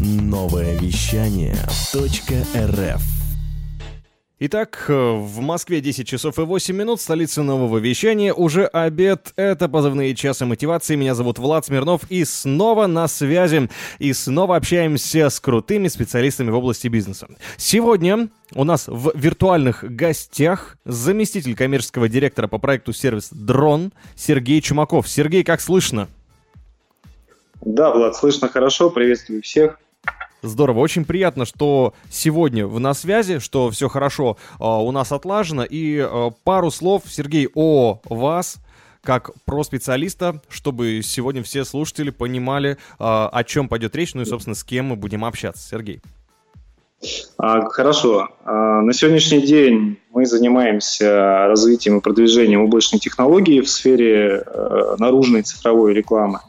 Новое вещание .рф Итак, в Москве 10 часов и 8 минут, столица нового вещания, уже обед, это позывные часы мотивации, меня зовут Влад Смирнов, и снова на связи, и снова общаемся с крутыми специалистами в области бизнеса. Сегодня у нас в виртуальных гостях заместитель коммерческого директора по проекту сервис «Дрон» Сергей Чумаков. Сергей, как слышно? Да, Влад, слышно хорошо, приветствую всех. Здорово, очень приятно, что сегодня вы на связи, что все хорошо э, у нас отлажено. И э, пару слов, Сергей, о вас, как про специалиста, чтобы сегодня все слушатели понимали, э, о чем пойдет речь, ну и, собственно, с кем мы будем общаться. Сергей. Хорошо. На сегодняшний день мы занимаемся развитием и продвижением облачной технологии в сфере э, наружной цифровой рекламы.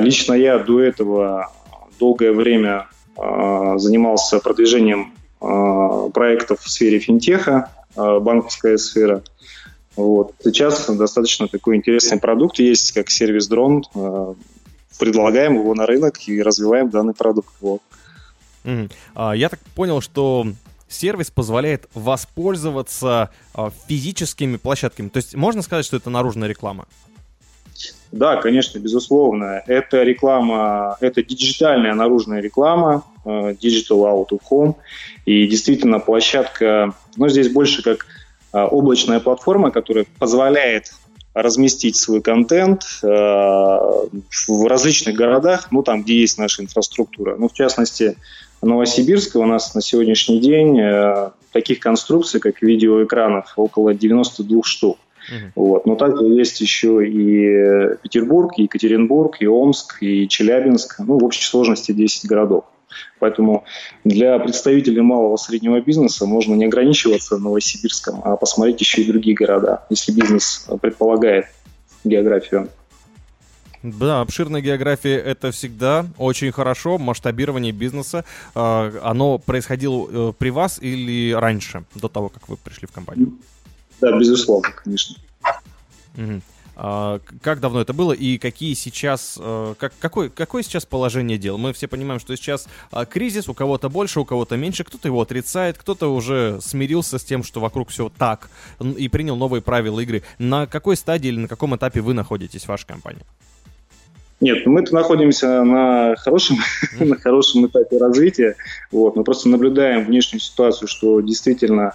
Лично я до этого долгое время а, занимался продвижением а, проектов в сфере финтеха, а, банковская сфера. Вот. Сейчас достаточно такой интересный продукт есть, как сервис дрон. Предлагаем его на рынок и развиваем данный продукт. Вот. Mm. Я так понял, что сервис позволяет воспользоваться физическими площадками. То есть можно сказать, что это наружная реклама? Да, конечно, безусловно. Это реклама, это диджитальная наружная реклама, э, Digital Out of Home. И действительно площадка, ну, здесь больше как э, облачная платформа, которая позволяет разместить свой контент э, в различных городах, ну, там, где есть наша инфраструктура. Ну, в частности, Новосибирска у нас на сегодняшний день таких конструкций, как видеоэкранов, около 92 штук. Uh-huh. Вот. Но также есть еще и Петербург, и Екатеринбург, и Омск, и Челябинск. Ну, в общей сложности 10 городов. Поэтому для представителей малого и среднего бизнеса можно не ограничиваться Новосибирском, а посмотреть еще и другие города, если бизнес предполагает географию. Да, обширная география это всегда очень хорошо. Масштабирование бизнеса, э, оно происходило э, при вас или раньше, до того, как вы пришли в компанию? Да, безусловно, конечно. Угу. А, как давно это было и какие сейчас, э, как, какое, какое сейчас положение дел? Мы все понимаем, что сейчас а, кризис, у кого-то больше, у кого-то меньше, кто-то его отрицает, кто-то уже смирился с тем, что вокруг все так и принял новые правила игры. На какой стадии или на каком этапе вы находитесь, ваша компания? Нет, ну мы-то находимся на хорошем, на хорошем этапе развития. Вот, мы просто наблюдаем внешнюю ситуацию, что действительно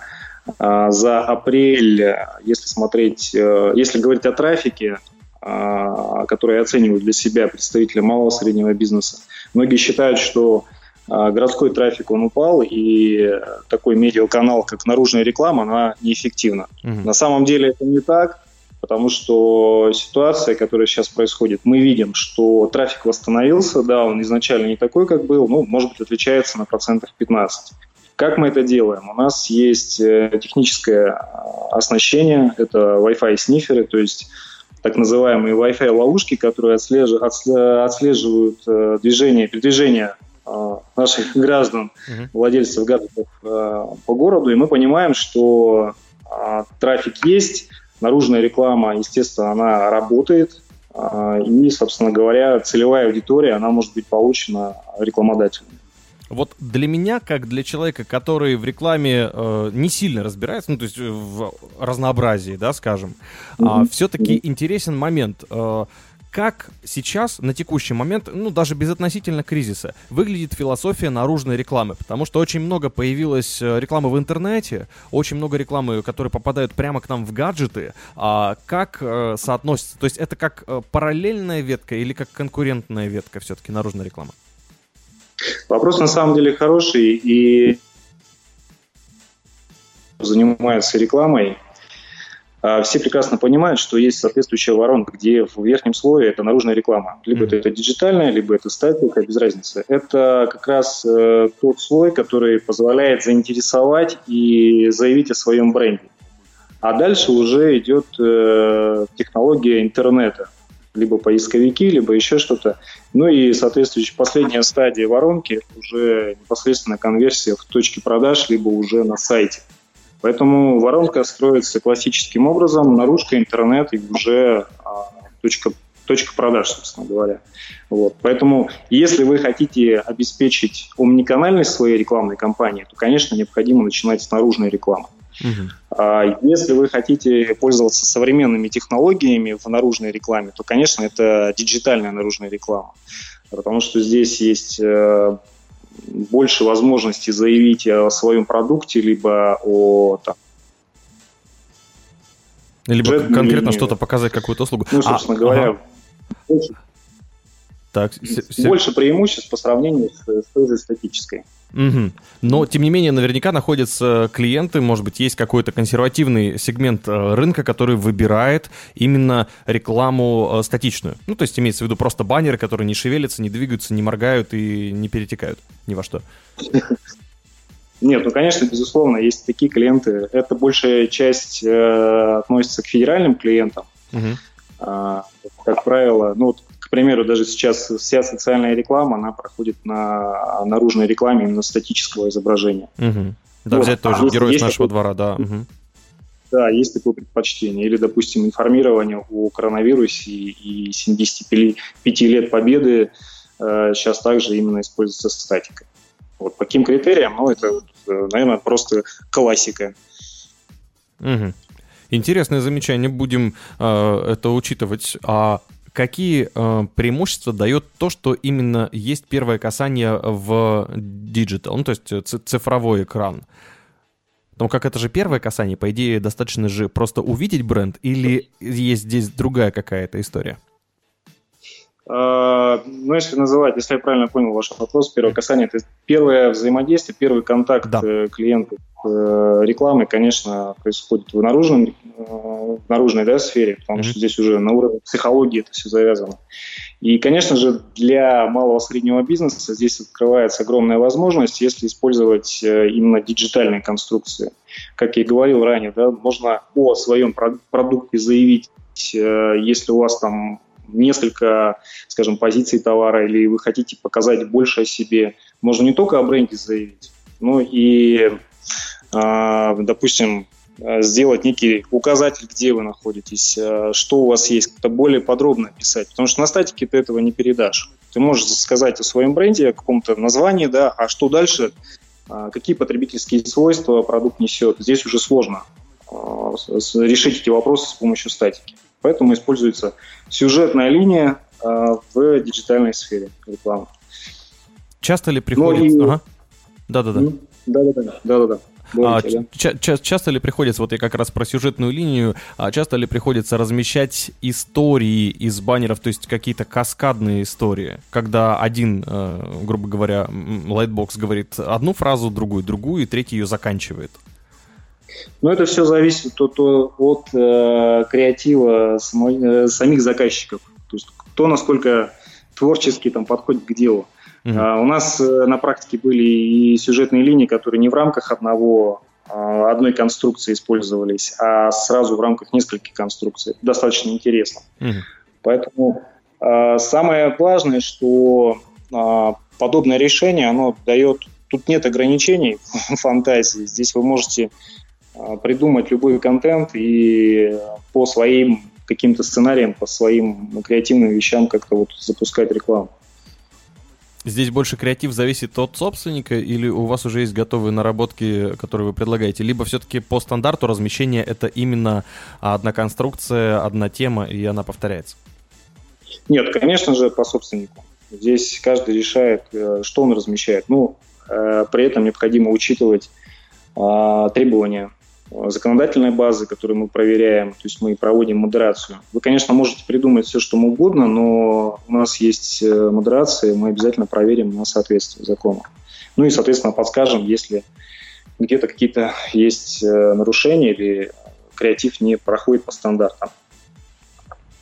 за апрель, если смотреть, э, если говорить о трафике, а, который оценивают для себя представители малого и среднего бизнеса, многие считают, что а, городской трафик он упал, и такой медиаканал, как наружная реклама, она неэффективна. Угу. На самом деле это не так, потому что ситуация, которая сейчас происходит, мы видим, что трафик восстановился, да, он изначально не такой, как был, ну, может быть, отличается на процентов 15. Как мы это делаем? У нас есть э, техническое а, оснащение, это Wi-Fi сниферы, то есть так называемые Wi-Fi ловушки, которые отслеживают э, движение, передвижение наших граждан, владельцев гаджетов э, по городу, и мы понимаем, что трафик есть, наружная реклама, естественно, она работает, и, собственно говоря, целевая аудитория, она может быть получена рекламодателем. Вот для меня, как для человека, который в рекламе э, не сильно разбирается, ну, то есть в разнообразии, да, скажем, mm-hmm. а, все-таки mm-hmm. интересен момент. Э, как сейчас, на текущий момент, ну, даже безотносительно кризиса, выглядит философия наружной рекламы? Потому что очень много появилось э, рекламы в интернете, очень много рекламы, которые попадают прямо к нам в гаджеты. А как э, соотносится? То есть это как э, параллельная ветка или как конкурентная ветка все-таки наружная реклама? Вопрос на самом деле хороший, и занимается рекламой, а, все прекрасно понимают, что есть соответствующая воронка, где в верхнем слое это наружная реклама. Либо mm-hmm. это диджитальная, либо это статика, без разницы. Это как раз э, тот слой, который позволяет заинтересовать и заявить о своем бренде. А дальше уже идет э, технология интернета либо поисковики, либо еще что-то. Ну и, соответствующая последняя стадия воронки уже непосредственно конверсия в точке продаж, либо уже на сайте. Поэтому воронка строится классическим образом, наружка, интернет и уже а, точка точка продаж, собственно говоря. Вот. Поэтому, если вы хотите обеспечить омниканальность своей рекламной кампании, то, конечно, необходимо начинать с наружной рекламы. Uh-huh. Если вы хотите пользоваться современными технологиями в наружной рекламе, то, конечно, это диджитальная наружная реклама. Потому что здесь есть э, больше возможностей заявить о своем продукте, либо о там, либо конкретно что-то показать, какую-то услугу. Ну, собственно а, говоря, ага. больше, так, больше преимуществ по сравнению с, с той же статической. Угу. Но, тем не менее, наверняка находятся клиенты, может быть, есть какой-то консервативный сегмент э, рынка, который выбирает именно рекламу э, статичную. Ну, то есть имеется в виду просто баннеры, которые не шевелятся, не двигаются, не моргают и не перетекают ни во что. Нет, ну, конечно, безусловно, есть такие клиенты. Это большая часть э, относится к федеральным клиентам. Угу. А, как правило, ну, вот примеру, даже сейчас вся социальная реклама, она проходит на наружной рекламе именно статического изображения. Угу. Да, вот. взять тоже а герой нашего такой, двора, да. Угу. Да, есть такое предпочтение. Или, допустим, информирование о коронавирусе и 75 лет победы э, сейчас также именно используется статика. Вот по каким критериям? Ну, это, э, наверное, просто классика. Угу. Интересное замечание, будем э, это учитывать. А какие э, преимущества дает то, что именно есть первое касание в digital, ну то есть цифровой экран? Потому как это же первое касание, по идее, достаточно же просто увидеть бренд, или есть здесь другая какая-то история? А, ну, если называть, если я правильно понял ваш вопрос, первое касание, это первое взаимодействие, первый контакт да. Э, клиента с э, рекламой, конечно, происходит в, наружном, э, в наружной да, сфере, потому mm-hmm. что здесь уже на уровне психологии это все завязано. И, конечно же, для малого среднего бизнеса здесь открывается огромная возможность, если использовать именно диджитальные конструкции. Как я и говорил ранее, да, можно о своем продукте заявить, если у вас там несколько, скажем, позиций товара, или вы хотите показать больше о себе, можно не только о бренде заявить, но и, а, допустим, сделать некий указатель, где вы находитесь, а, что у вас есть, как-то более подробно описать, потому что на статике ты этого не передашь. Ты можешь сказать о своем бренде, о каком-то названии, да, а что дальше, а, какие потребительские свойства продукт несет. Здесь уже сложно решить эти вопросы с помощью статики. Поэтому используется сюжетная линия э, в диджитальной сфере рекламы. Часто ли приходится... Ну, и... ага. Да-да-да. Да-да-да. Да-да-да. а, да. ча- часто ли приходится, вот я как раз про сюжетную линию, а часто ли приходится размещать истории из баннеров, то есть какие-то каскадные истории, когда один, э, грубо говоря, Lightbox говорит одну фразу, другую, другую, и третий ее заканчивает? Но это все зависит от, от э, креатива самой, э, самих заказчиков. То есть кто насколько творчески там подходит к делу. Mm-hmm. А, у нас э, на практике были и сюжетные линии, которые не в рамках одного а, одной конструкции использовались, а сразу в рамках нескольких конструкций. Это достаточно интересно. Mm-hmm. Поэтому а, самое важное, что а, подобное решение, оно дает... Тут нет ограничений фантазии. Здесь вы можете придумать любой контент и по своим каким-то сценариям, по своим креативным вещам как-то вот запускать рекламу. Здесь больше креатив зависит от собственника или у вас уже есть готовые наработки, которые вы предлагаете? Либо все-таки по стандарту размещения это именно одна конструкция, одна тема, и она повторяется? Нет, конечно же, по собственнику. Здесь каждый решает, э, что он размещает. Ну, э, при этом необходимо учитывать а, требования законодательной базы, которую мы проверяем, то есть мы проводим модерацию. Вы, конечно, можете придумать все, что угодно, но у нас есть э, модерация, мы обязательно проверим на соответствие закону. Ну и, соответственно, подскажем, если где-то какие-то есть э, нарушения или креатив не проходит по стандартам.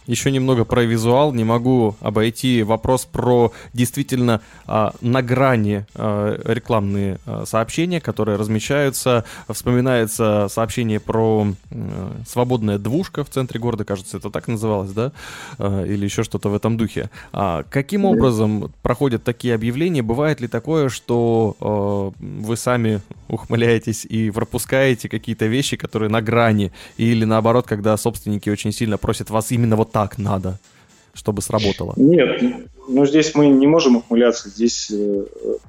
Еще немного про визуал. Не могу обойти вопрос про действительно а, на грани а, рекламные а, сообщения, которые размещаются. Вспоминается сообщение про а, свободная двушка в центре города, кажется, это так называлось, да? А, или еще что-то в этом духе. А, каким образом проходят такие объявления? Бывает ли такое, что а, вы сами ухмыляетесь и пропускаете какие-то вещи, которые на грани? Или наоборот, когда собственники очень сильно просят вас именно вот так надо? чтобы сработало? Нет, ну здесь мы не можем ухмыляться. Здесь, э,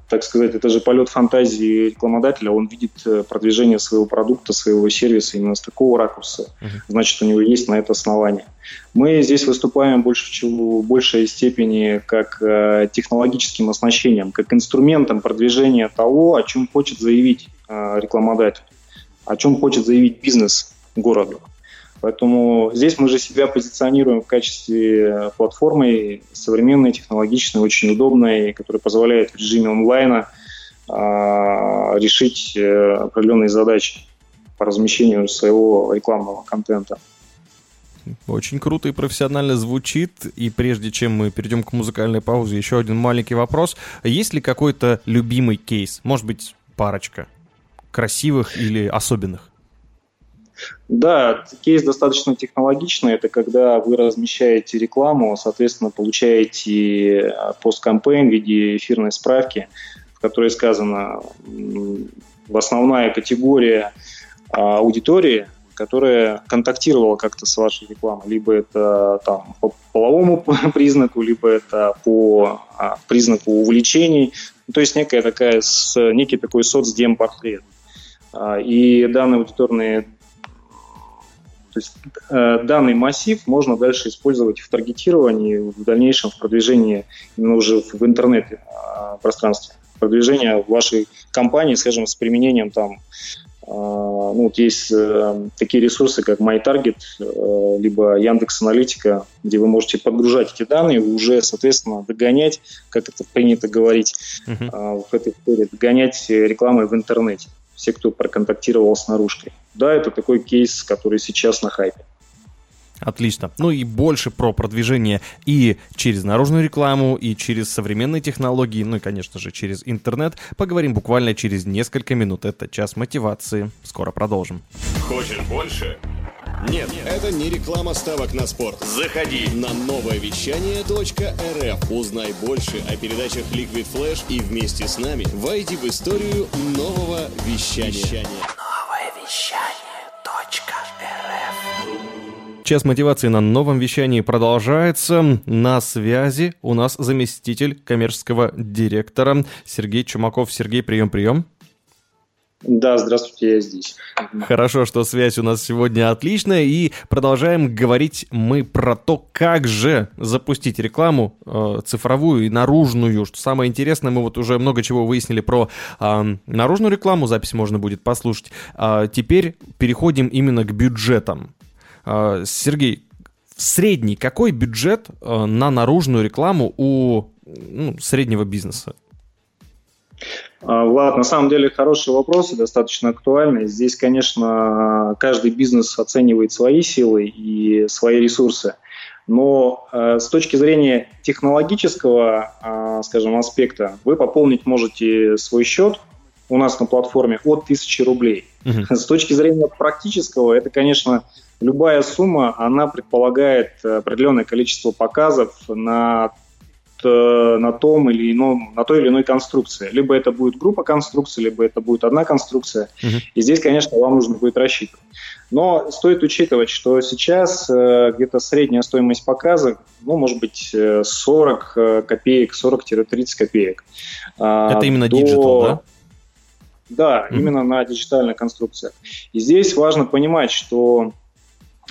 так сказать, это же полет фантазии рекламодателя. Он видит э, продвижение своего продукта, своего сервиса именно с такого ракурса. Uh-huh. Значит, у него есть на это основание. Мы здесь выступаем больше, в большей степени как э, технологическим оснащением, как инструментом продвижения того, о чем хочет заявить рекламодатель, о чем хочет заявить бизнес городу. Поэтому здесь мы же себя позиционируем в качестве платформы современной, технологичной, очень удобной, которая позволяет в режиме онлайна а, решить э, определенные задачи по размещению своего рекламного контента. Очень круто и профессионально звучит. И прежде чем мы перейдем к музыкальной паузе, еще один маленький вопрос. Есть ли какой-то любимый кейс? Может быть, парочка красивых или особенных? Да, кейс достаточно технологичный. Это когда вы размещаете рекламу, соответственно, получаете э, посткампейн в виде эфирной справки, в которой сказано основная категория а, аудитории, которая контактировала как-то с вашей рекламой. Либо это там, по половому признаку, либо это по а, признаку увлечений. То есть некая такая, некий такой соцдемпортрет. А, и данные аудиторные то есть э, данный массив можно дальше использовать в таргетировании, в дальнейшем в продвижении именно уже в интернет-пространстве. Э, продвижение вашей компании, скажем, с применением там э, ну, вот есть э, такие ресурсы, как MyTarget, э, либо Яндекс Аналитика, где вы можете подгружать эти данные, уже, соответственно, догонять, как это принято говорить uh-huh. э, в этой истории, догонять рекламой в интернете все, кто проконтактировал с наружкой. Да, это такой кейс, который сейчас на хайпе. Отлично. Ну и больше про продвижение и через наружную рекламу, и через современные технологии, ну и, конечно же, через интернет поговорим буквально через несколько минут. Это час мотивации. Скоро продолжим. Хочешь больше? Нет, это не реклама ставок на спорт. Заходи на новое вещание .рф. Узнай больше о передачах Liquid Flash и вместе с нами войди в историю нового вещания. Новое вещание. Час мотивации на новом вещании продолжается. На связи у нас заместитель коммерческого директора Сергей Чумаков. Сергей, прием-прием. Да, здравствуйте, я здесь. Хорошо, что связь у нас сегодня отличная, и продолжаем говорить мы про то, как же запустить рекламу э, цифровую и наружную. Что самое интересное, мы вот уже много чего выяснили про э, наружную рекламу, запись можно будет послушать. А теперь переходим именно к бюджетам. Э, Сергей, средний какой бюджет э, на наружную рекламу у ну, среднего бизнеса? А, Влад, на самом деле хороший вопрос и достаточно актуальный. Здесь, конечно, каждый бизнес оценивает свои силы и свои ресурсы. Но э, с точки зрения технологического, э, скажем, аспекта, вы пополнить можете свой счет у нас на платформе от 1000 рублей. Uh-huh. С точки зрения практического, это, конечно, любая сумма, она предполагает определенное количество показов на Э, на том или ином, на той или иной конструкции. Либо это будет группа конструкций, либо это будет одна конструкция. Uh-huh. И здесь, конечно, вам нужно будет рассчитывать. Но стоит учитывать, что сейчас э, где-то средняя стоимость показа, ну, может быть, 40 э, копеек, 40-30 копеек. А, это именно до... digital, да? Да, mm-hmm. именно на диджитальной конструкции. И здесь важно понимать, что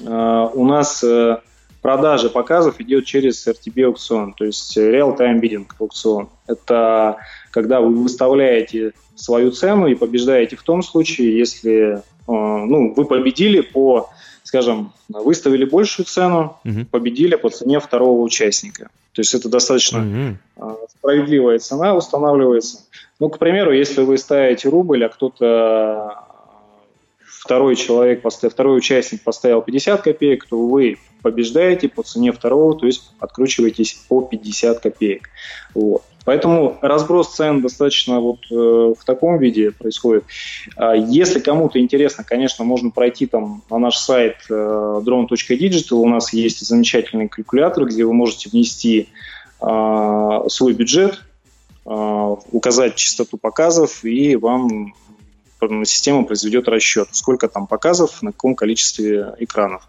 э, у нас э, продажа показов идет через RTB аукцион, то есть real-time bidding аукцион. Это когда вы выставляете свою цену и побеждаете в том случае, если э, ну, вы победили по, скажем, выставили большую цену, угу. победили по цене второго участника. То есть это достаточно угу. справедливая цена устанавливается. Ну, к примеру, если вы ставите рубль, а кто-то второй человек, второй участник поставил 50 копеек, то вы побеждаете по цене второго, то есть откручиваетесь по 50 копеек. Вот. Поэтому разброс цен достаточно вот э, в таком виде происходит. А если кому-то интересно, конечно, можно пройти там на наш сайт э, drone.digital. У нас есть замечательный калькулятор, где вы можете внести э, свой бюджет, э, указать частоту показов, и вам система произведет расчет, сколько там показов, на каком количестве экранов.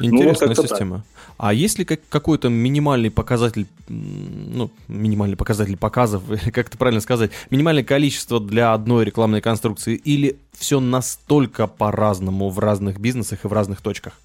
Интересная ну, вот система. Так. А есть ли как, какой-то минимальный показатель, ну, минимальный показатель показов, как это правильно сказать, минимальное количество для одной рекламной конструкции, или все настолько по-разному в разных бизнесах и в разных точках?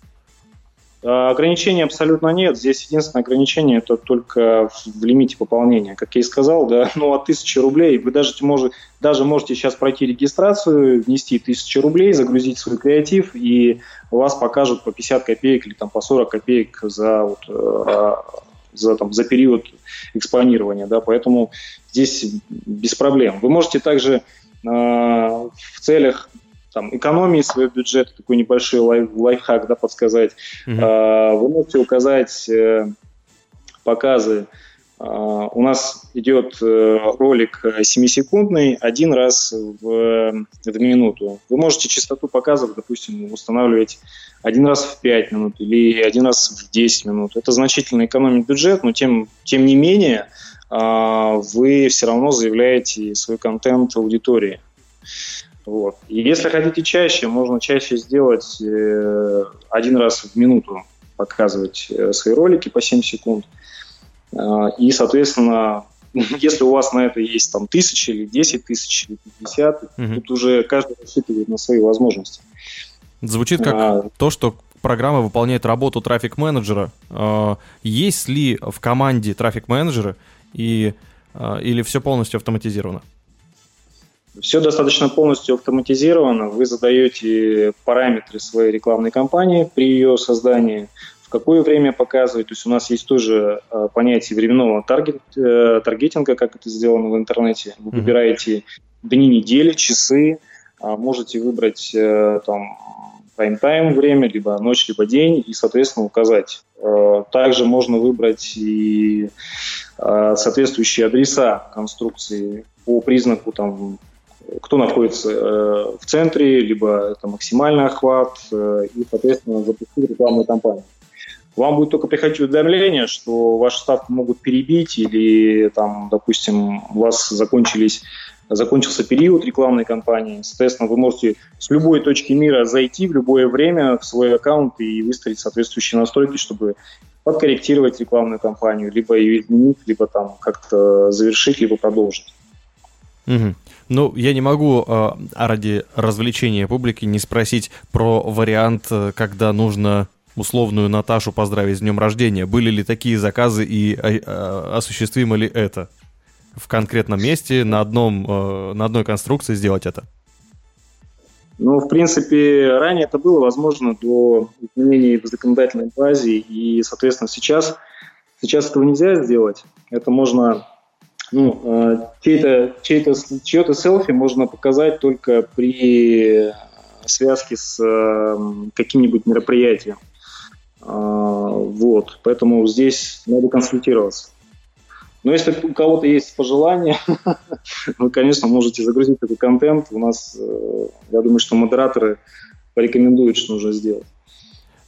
А, ограничений абсолютно нет. Здесь единственное ограничение это только в лимите пополнения. Как я и сказал, да, ну от тысячи рублей вы даже, может, даже можете сейчас пройти регистрацию, внести тысячу рублей, загрузить свой креатив, и вас покажут по 50 копеек или там по 40 копеек за, вот, э, за, там, за период экспонирования. Да, поэтому здесь без проблем. Вы можете также э, в целях там, экономии своего бюджета, такой небольшой лайф, лайфхак, да, подсказать. Mm-hmm. А, вы можете указать э, показы. А, у нас идет э, ролик 7-секундный один раз в, в минуту. Вы можете частоту показов, допустим, устанавливать один раз в 5 минут или один раз в 10 минут. Это значительно экономит бюджет, но тем, тем не менее а, вы все равно заявляете свой контент аудитории. Вот. И если хотите чаще, можно чаще сделать э, один раз в минуту показывать э, свои ролики по 7 секунд. Э, и, соответственно, если у вас на это есть там тысячи или 10 тысяч или 50, угу. тут уже каждый рассчитывает на свои возможности. Звучит как а, то, что программа выполняет работу трафик-менеджера. Э, есть ли в команде трафик-менеджеры и, э, или все полностью автоматизировано? Все достаточно полностью автоматизировано. Вы задаете параметры своей рекламной кампании при ее создании, в какое время показывать. То есть у нас есть тоже э, понятие временного таргет, э, таргетинга, как это сделано в интернете. Вы mm-hmm. выбираете дни недели, часы, а можете выбрать э, там прайм-тайм время, либо ночь, либо день, и, соответственно, указать. Также можно выбрать и соответствующие адреса конструкции по признаку там, кто находится э, в центре, либо это максимальный охват, э, и, соответственно, запустить рекламную кампанию. Вам будет только приходить уведомление, что ваши ставки могут перебить, или, там, допустим, у вас закончились закончился период рекламной кампании. Соответственно, вы можете с любой точки мира зайти в любое время в свой аккаунт и выставить соответствующие настройки, чтобы подкорректировать рекламную кампанию, либо ее изменить, либо там как-то завершить, либо продолжить. Угу. Ну, я не могу э, ради развлечения публики не спросить про вариант, э, когда нужно условную Наташу поздравить с днем рождения. Были ли такие заказы и э, э, осуществимо ли это? В конкретном месте, на, одном, э, на одной конструкции сделать это? Ну, в принципе, ранее это было возможно до изменений в законодательной базе, и, соответственно, сейчас, сейчас этого нельзя сделать. Это можно ну, э, чей-то, чей-то, чье-то селфи можно показать только при связке с э, каким-нибудь мероприятием. Э, вот, поэтому здесь надо консультироваться. Но если у кого-то есть пожелания, вы, конечно, можете загрузить такой контент. У нас, я думаю, что модераторы порекомендуют, что нужно сделать.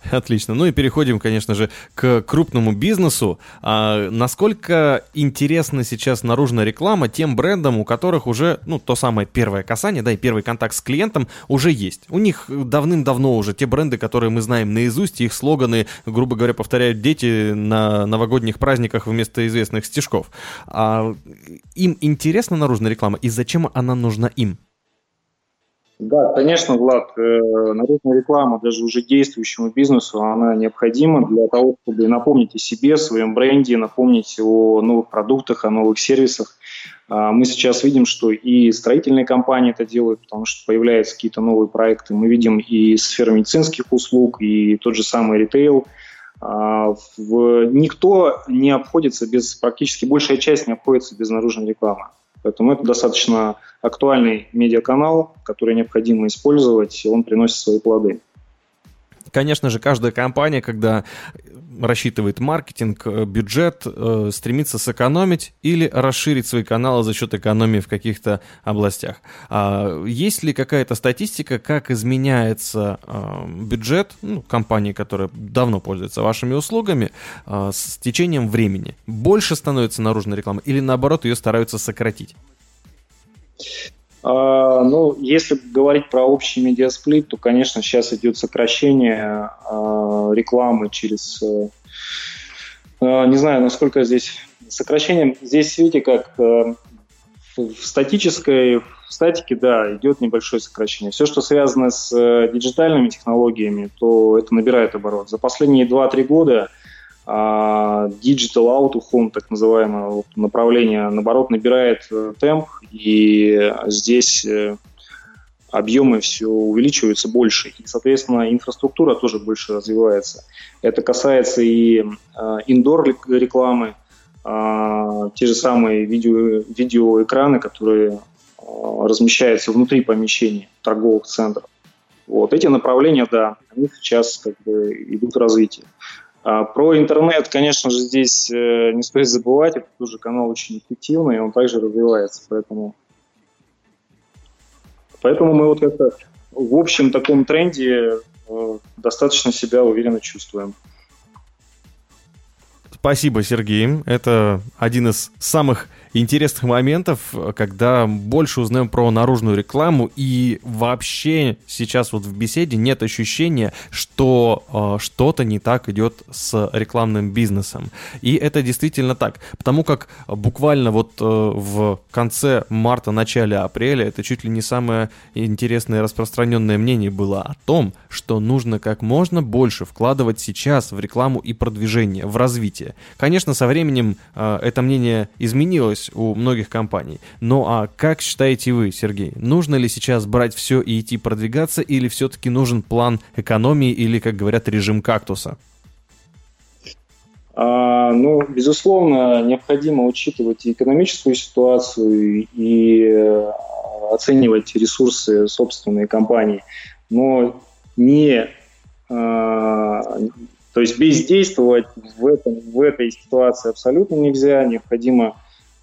Отлично. Ну и переходим, конечно же, к крупному бизнесу. А насколько интересна сейчас наружная реклама тем брендам, у которых уже, ну, то самое первое касание, да, и первый контакт с клиентом уже есть. У них давным-давно уже те бренды, которые мы знаем наизусть, их слоганы, грубо говоря, повторяют дети на новогодних праздниках вместо известных стишков. А им интересна наружная реклама, и зачем она нужна им? Да, конечно, Влад, э, народная реклама даже уже действующему бизнесу, она необходима для того, чтобы напомнить о себе, о своем бренде, напомнить о новых продуктах, о новых сервисах. А, мы сейчас видим, что и строительные компании это делают, потому что появляются какие-то новые проекты. Мы видим и сферу медицинских услуг, и тот же самый ритейл. А, никто не обходится без, практически большая часть не обходится без наружной рекламы. Поэтому это достаточно актуальный медиаканал, который необходимо использовать, и он приносит свои плоды. Конечно же, каждая компания, когда рассчитывает маркетинг, э, бюджет, э, стремится сэкономить или расширить свои каналы за счет экономии в каких-то областях. А есть ли какая-то статистика, как изменяется э, бюджет ну, компании, которая давно пользуется вашими услугами, с течением времени? Больше становится наружной рекламы или наоборот ее стараются сократить? А, ну, если говорить про общий медиасплит, то, конечно, сейчас идет сокращение а, рекламы через, не знаю, насколько здесь сокращением. Здесь, видите, как в статической, в статике, да, идет небольшое сокращение. Все, что связано с диджитальными технологиями, то это набирает оборот. За последние 2-3 года а, digital out of home, так называемое направление, наоборот, набирает э, темп, и здесь э, объемы все увеличиваются больше, и, соответственно, инфраструктура тоже больше развивается. Это касается и индор э, а, те же самые видео, видеоэкраны, которые размещаются внутри помещений торговых центров. Вот эти направления, да, они сейчас как бы идут в развитие. А про интернет, конечно же, здесь э, не стоит забывать, это тоже канал очень эффективный, он также развивается, поэтому, поэтому мы вот как-то в общем таком тренде э, достаточно себя уверенно чувствуем. Спасибо, Сергей. Это один из самых интересных моментов, когда больше узнаем про наружную рекламу, и вообще сейчас вот в беседе нет ощущения, что э, что-то не так идет с рекламным бизнесом. И это действительно так, потому как буквально вот э, в конце марта, начале апреля это чуть ли не самое интересное распространенное мнение было о том, что нужно как можно больше вкладывать сейчас в рекламу и продвижение, в развитие. Конечно, со временем э, это мнение изменилось, есть у многих компаний. Ну а как считаете вы, Сергей, нужно ли сейчас брать все и идти продвигаться, или все-таки нужен план экономии или, как говорят, режим кактуса? А, ну, безусловно, необходимо учитывать и экономическую ситуацию, и э, оценивать ресурсы собственной компании, но не а, то есть бездействовать в, этом, в этой ситуации абсолютно нельзя. Необходимо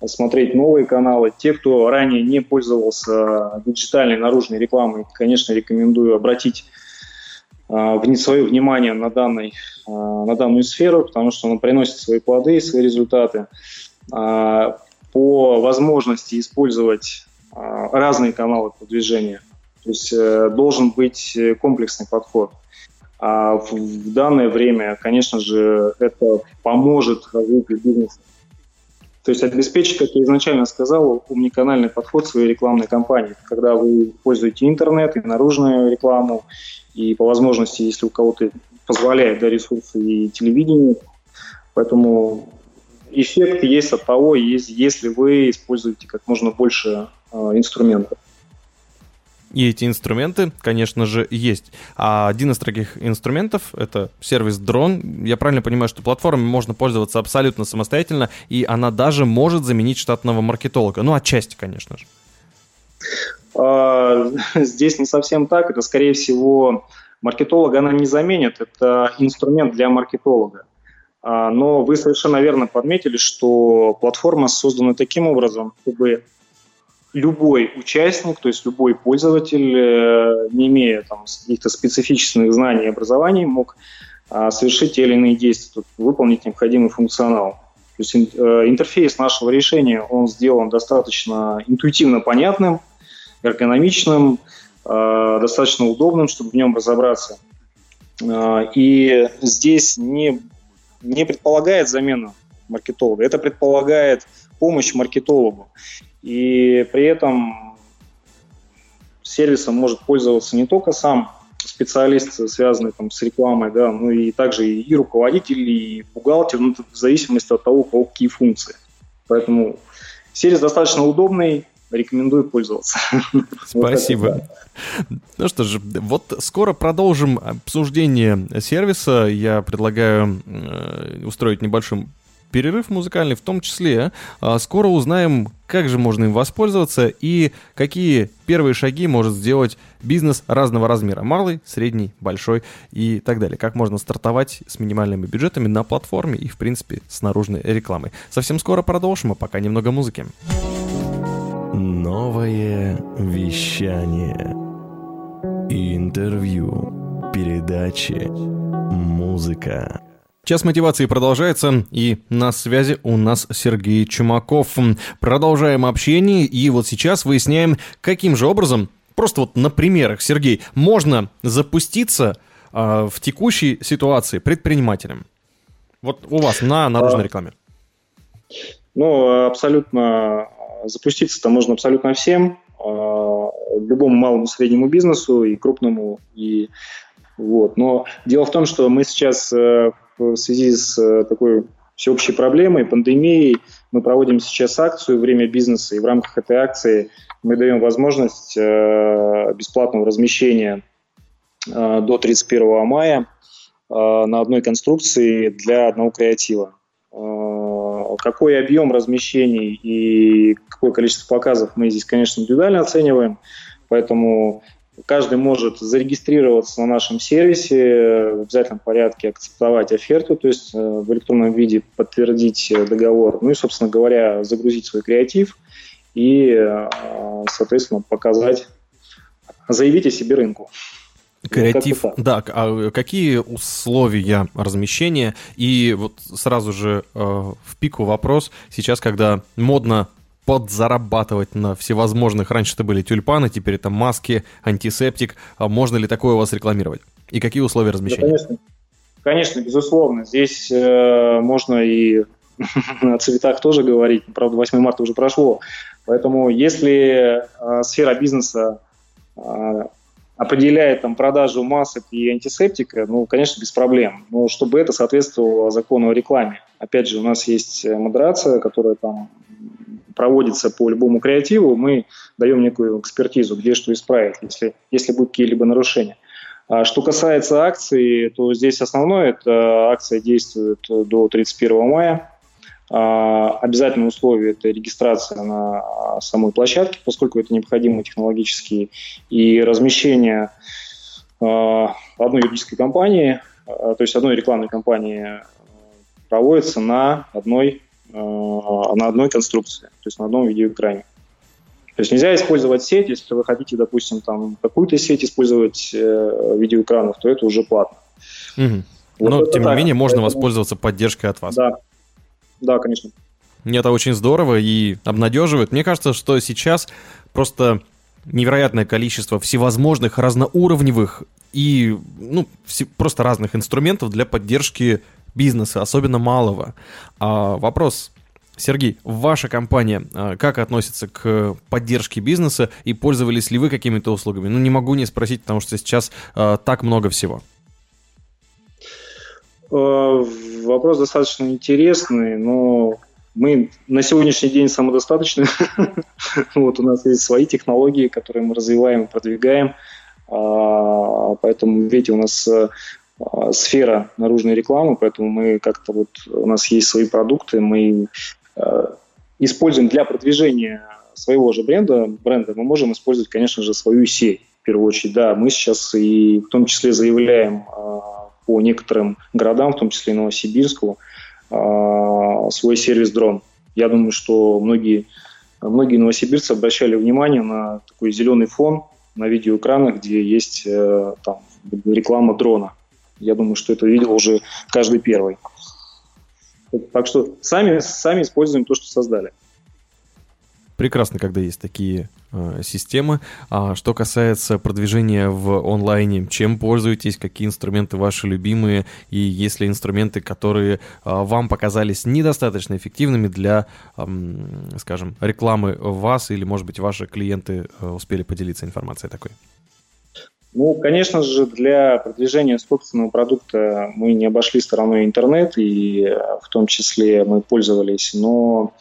смотреть новые каналы. Те, кто ранее не пользовался диджитальной наружной рекламой, конечно, рекомендую обратить а, свое внимание на, данный, а, на данную сферу, потому что она приносит свои плоды, свои результаты. А, по возможности использовать разные каналы продвижения. То есть э, должен быть комплексный подход. А в данное время, конечно же, это поможет развитию бизнеса то есть обеспечить, как я изначально сказал, умниканальный подход своей рекламной кампании. Когда вы используете интернет и наружную рекламу, и по возможности, если у кого-то позволяет да, ресурсы и телевидение. Поэтому эффект есть от того, если вы используете как можно больше э, инструментов. И эти инструменты, конечно же, есть. А один из таких инструментов — это сервис Drone. Я правильно понимаю, что платформой можно пользоваться абсолютно самостоятельно, и она даже может заменить штатного маркетолога. Ну, отчасти, конечно же. А, здесь не совсем так. Это, скорее всего, маркетолога она не заменит. Это инструмент для маркетолога. А, но вы совершенно верно подметили, что платформа создана таким образом, чтобы любой участник, то есть любой пользователь, э, не имея там каких-то специфических знаний и образований, мог а, совершить те или иные действия, выполнить необходимый функционал. То есть э, интерфейс нашего решения, он сделан достаточно интуитивно понятным, эргономичным, э, достаточно удобным, чтобы в нем разобраться. И здесь не, не предполагает замену маркетолога, это предполагает помощь маркетологу. И при этом сервисом может пользоваться не только сам специалист, связанный там, с рекламой, да, но и также и руководитель, и бухгалтер, ну, в зависимости от того, у кого какие функции. Поэтому сервис достаточно удобный, рекомендую пользоваться. Спасибо. Ну что же, вот скоро продолжим обсуждение сервиса. Я предлагаю э, устроить небольшой перерыв музыкальный в том числе. А, скоро узнаем, как же можно им воспользоваться и какие первые шаги может сделать бизнес разного размера. Малый, средний, большой и так далее. Как можно стартовать с минимальными бюджетами на платформе и, в принципе, с наружной рекламой. Совсем скоро продолжим, а пока немного музыки. Новое вещание. Интервью. Передачи. Музыка. Час мотивации продолжается, и на связи у нас Сергей Чумаков. Продолжаем общение, и вот сейчас выясняем, каким же образом, просто вот на примерах, Сергей, можно запуститься э, в текущей ситуации предпринимателем. Вот у вас на наружной а, рекламе. Ну, абсолютно запуститься-то можно абсолютно всем, а, любому малому среднему бизнесу и крупному, и вот. Но дело в том, что мы сейчас э, в связи с э, такой всеобщей проблемой, пандемией, мы проводим сейчас акцию «Время бизнеса», и в рамках этой акции мы даем возможность э, бесплатного размещения до 31 мая на одной конструкции для одного креатива. Какой объем размещений и какое количество показов мы здесь, конечно, индивидуально оцениваем, поэтому Каждый может зарегистрироваться на нашем сервисе, в обязательном порядке акцептовать оферту, то есть э, в электронном виде подтвердить э, договор, ну и, собственно говоря, загрузить свой креатив и, э, соответственно, показать, заявить о себе рынку. Креатив, да. А какие условия размещения? И вот сразу же э, в пику вопрос. Сейчас, когда модно подзарабатывать на всевозможных. Раньше это были тюльпаны, теперь это маски, антисептик. А можно ли такое у вас рекламировать? И какие условия размещения? Да, конечно. конечно, безусловно. Здесь э, можно и о цветах тоже говорить. Правда, 8 марта уже прошло. Поэтому если э, сфера бизнеса э, определяет там продажу масок и антисептика, ну, конечно, без проблем. Но чтобы это соответствовало закону о рекламе. Опять же, у нас есть модерация, которая там проводится по любому креативу, мы даем некую экспертизу, где что исправить, если, если будут какие-либо нарушения. А что касается акций, то здесь основное, это акция действует до 31 мая. А, обязательное условие – это регистрация на самой площадке, поскольку это необходимо технологически, и размещение а, одной юридической компании, то есть одной рекламной компании проводится на одной Э, на одной конструкции, то есть на одном видеоэкране. То есть нельзя использовать сеть, если вы хотите, допустим, там какую-то сеть использовать э, видеоэкранов, то это уже платно. Угу. Вот Но, тем так. не менее, можно Поэтому... воспользоваться поддержкой от вас. Да, да, конечно. Мне это очень здорово и обнадеживает. Мне кажется, что сейчас просто невероятное количество всевозможных разноуровневых и ну, просто разных инструментов для поддержки бизнеса, особенно малого. А вопрос, Сергей, ваша компания а, как относится к поддержке бизнеса и пользовались ли вы какими-то услугами? Ну, не могу не спросить, потому что сейчас э, так много всего. Э, вопрос достаточно интересный, но мы на сегодняшний день самодостаточны. вот у нас есть свои технологии, которые мы развиваем, продвигаем. А, поэтому, видите, у нас э, сфера наружной рекламы, поэтому мы как-то вот у нас есть свои продукты, мы э, используем для продвижения своего же бренда, бренда, мы можем использовать, конечно же, свою сеть в первую очередь. Да, мы сейчас и в том числе заявляем э, по некоторым городам, в том числе и Новосибирску, свой сервис дрон. Я думаю, что многие, многие новосибирцы обращали внимание на такой зеленый фон на видеоэкранах, где есть э, там, реклама дрона. Я думаю, что это видел уже каждый первый. Так что сами, сами используем то, что создали. Прекрасно, когда есть такие э, системы. А что касается продвижения в онлайне, чем пользуетесь, какие инструменты ваши любимые, и есть ли инструменты, которые э, вам показались недостаточно эффективными для, э, скажем, рекламы вас, или, может быть, ваши клиенты э, успели поделиться информацией такой? Ну, конечно же, для продвижения собственного продукта мы не обошли стороной интернет, и э, в том числе мы пользовались, но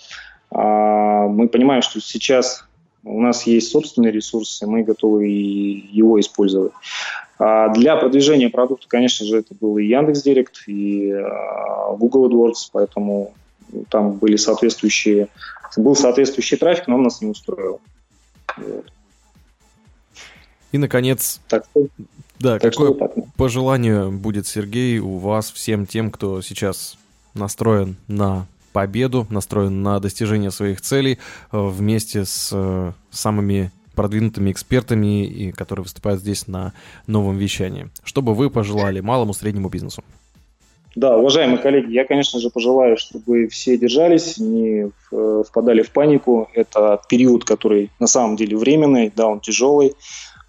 а, мы понимаем, что сейчас у нас есть собственные ресурсы, мы готовы его использовать. А для продвижения продукта, конечно же, это был и Яндекс.Директ, и а, Google AdWords, поэтому там были соответствующие, был соответствующий трафик, но он нас не устроил. Вот. И, наконец, так, да, так какое пожелание будет, Сергей, у вас всем тем, кто сейчас настроен на победу, настроен на достижение своих целей э, вместе с э, самыми продвинутыми экспертами, и, которые выступают здесь на новом вещании. Что бы вы пожелали малому, среднему бизнесу? Да, уважаемые коллеги, я, конечно же, пожелаю, чтобы все держались, не э, впадали в панику. Это период, который на самом деле временный, да, он тяжелый.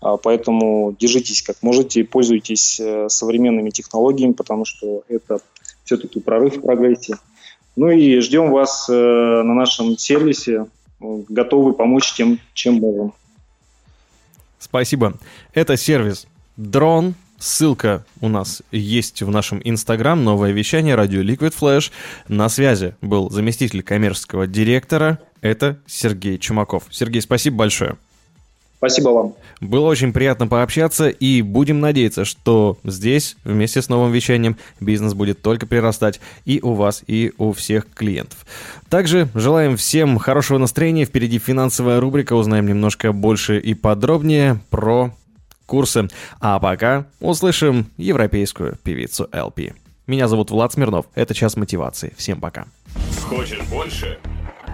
А, поэтому держитесь как можете, пользуйтесь э, современными технологиями, потому что это все-таки прорыв в прогрессе. Ну и ждем вас на нашем сервисе, готовы помочь тем, чем можем. Спасибо. Это сервис Дрон. Ссылка у нас есть в нашем инстаграм. Новое вещание радио Liquid Flash. На связи был заместитель коммерческого директора. Это Сергей Чумаков. Сергей, спасибо большое. Спасибо вам. Было очень приятно пообщаться, и будем надеяться, что здесь, вместе с новым вещанием, бизнес будет только прирастать и у вас, и у всех клиентов. Также желаем всем хорошего настроения. Впереди финансовая рубрика. Узнаем немножко больше и подробнее про курсы. А пока услышим европейскую певицу LP. Меня зовут Влад Смирнов. Это «Час мотивации». Всем пока. Хочешь больше?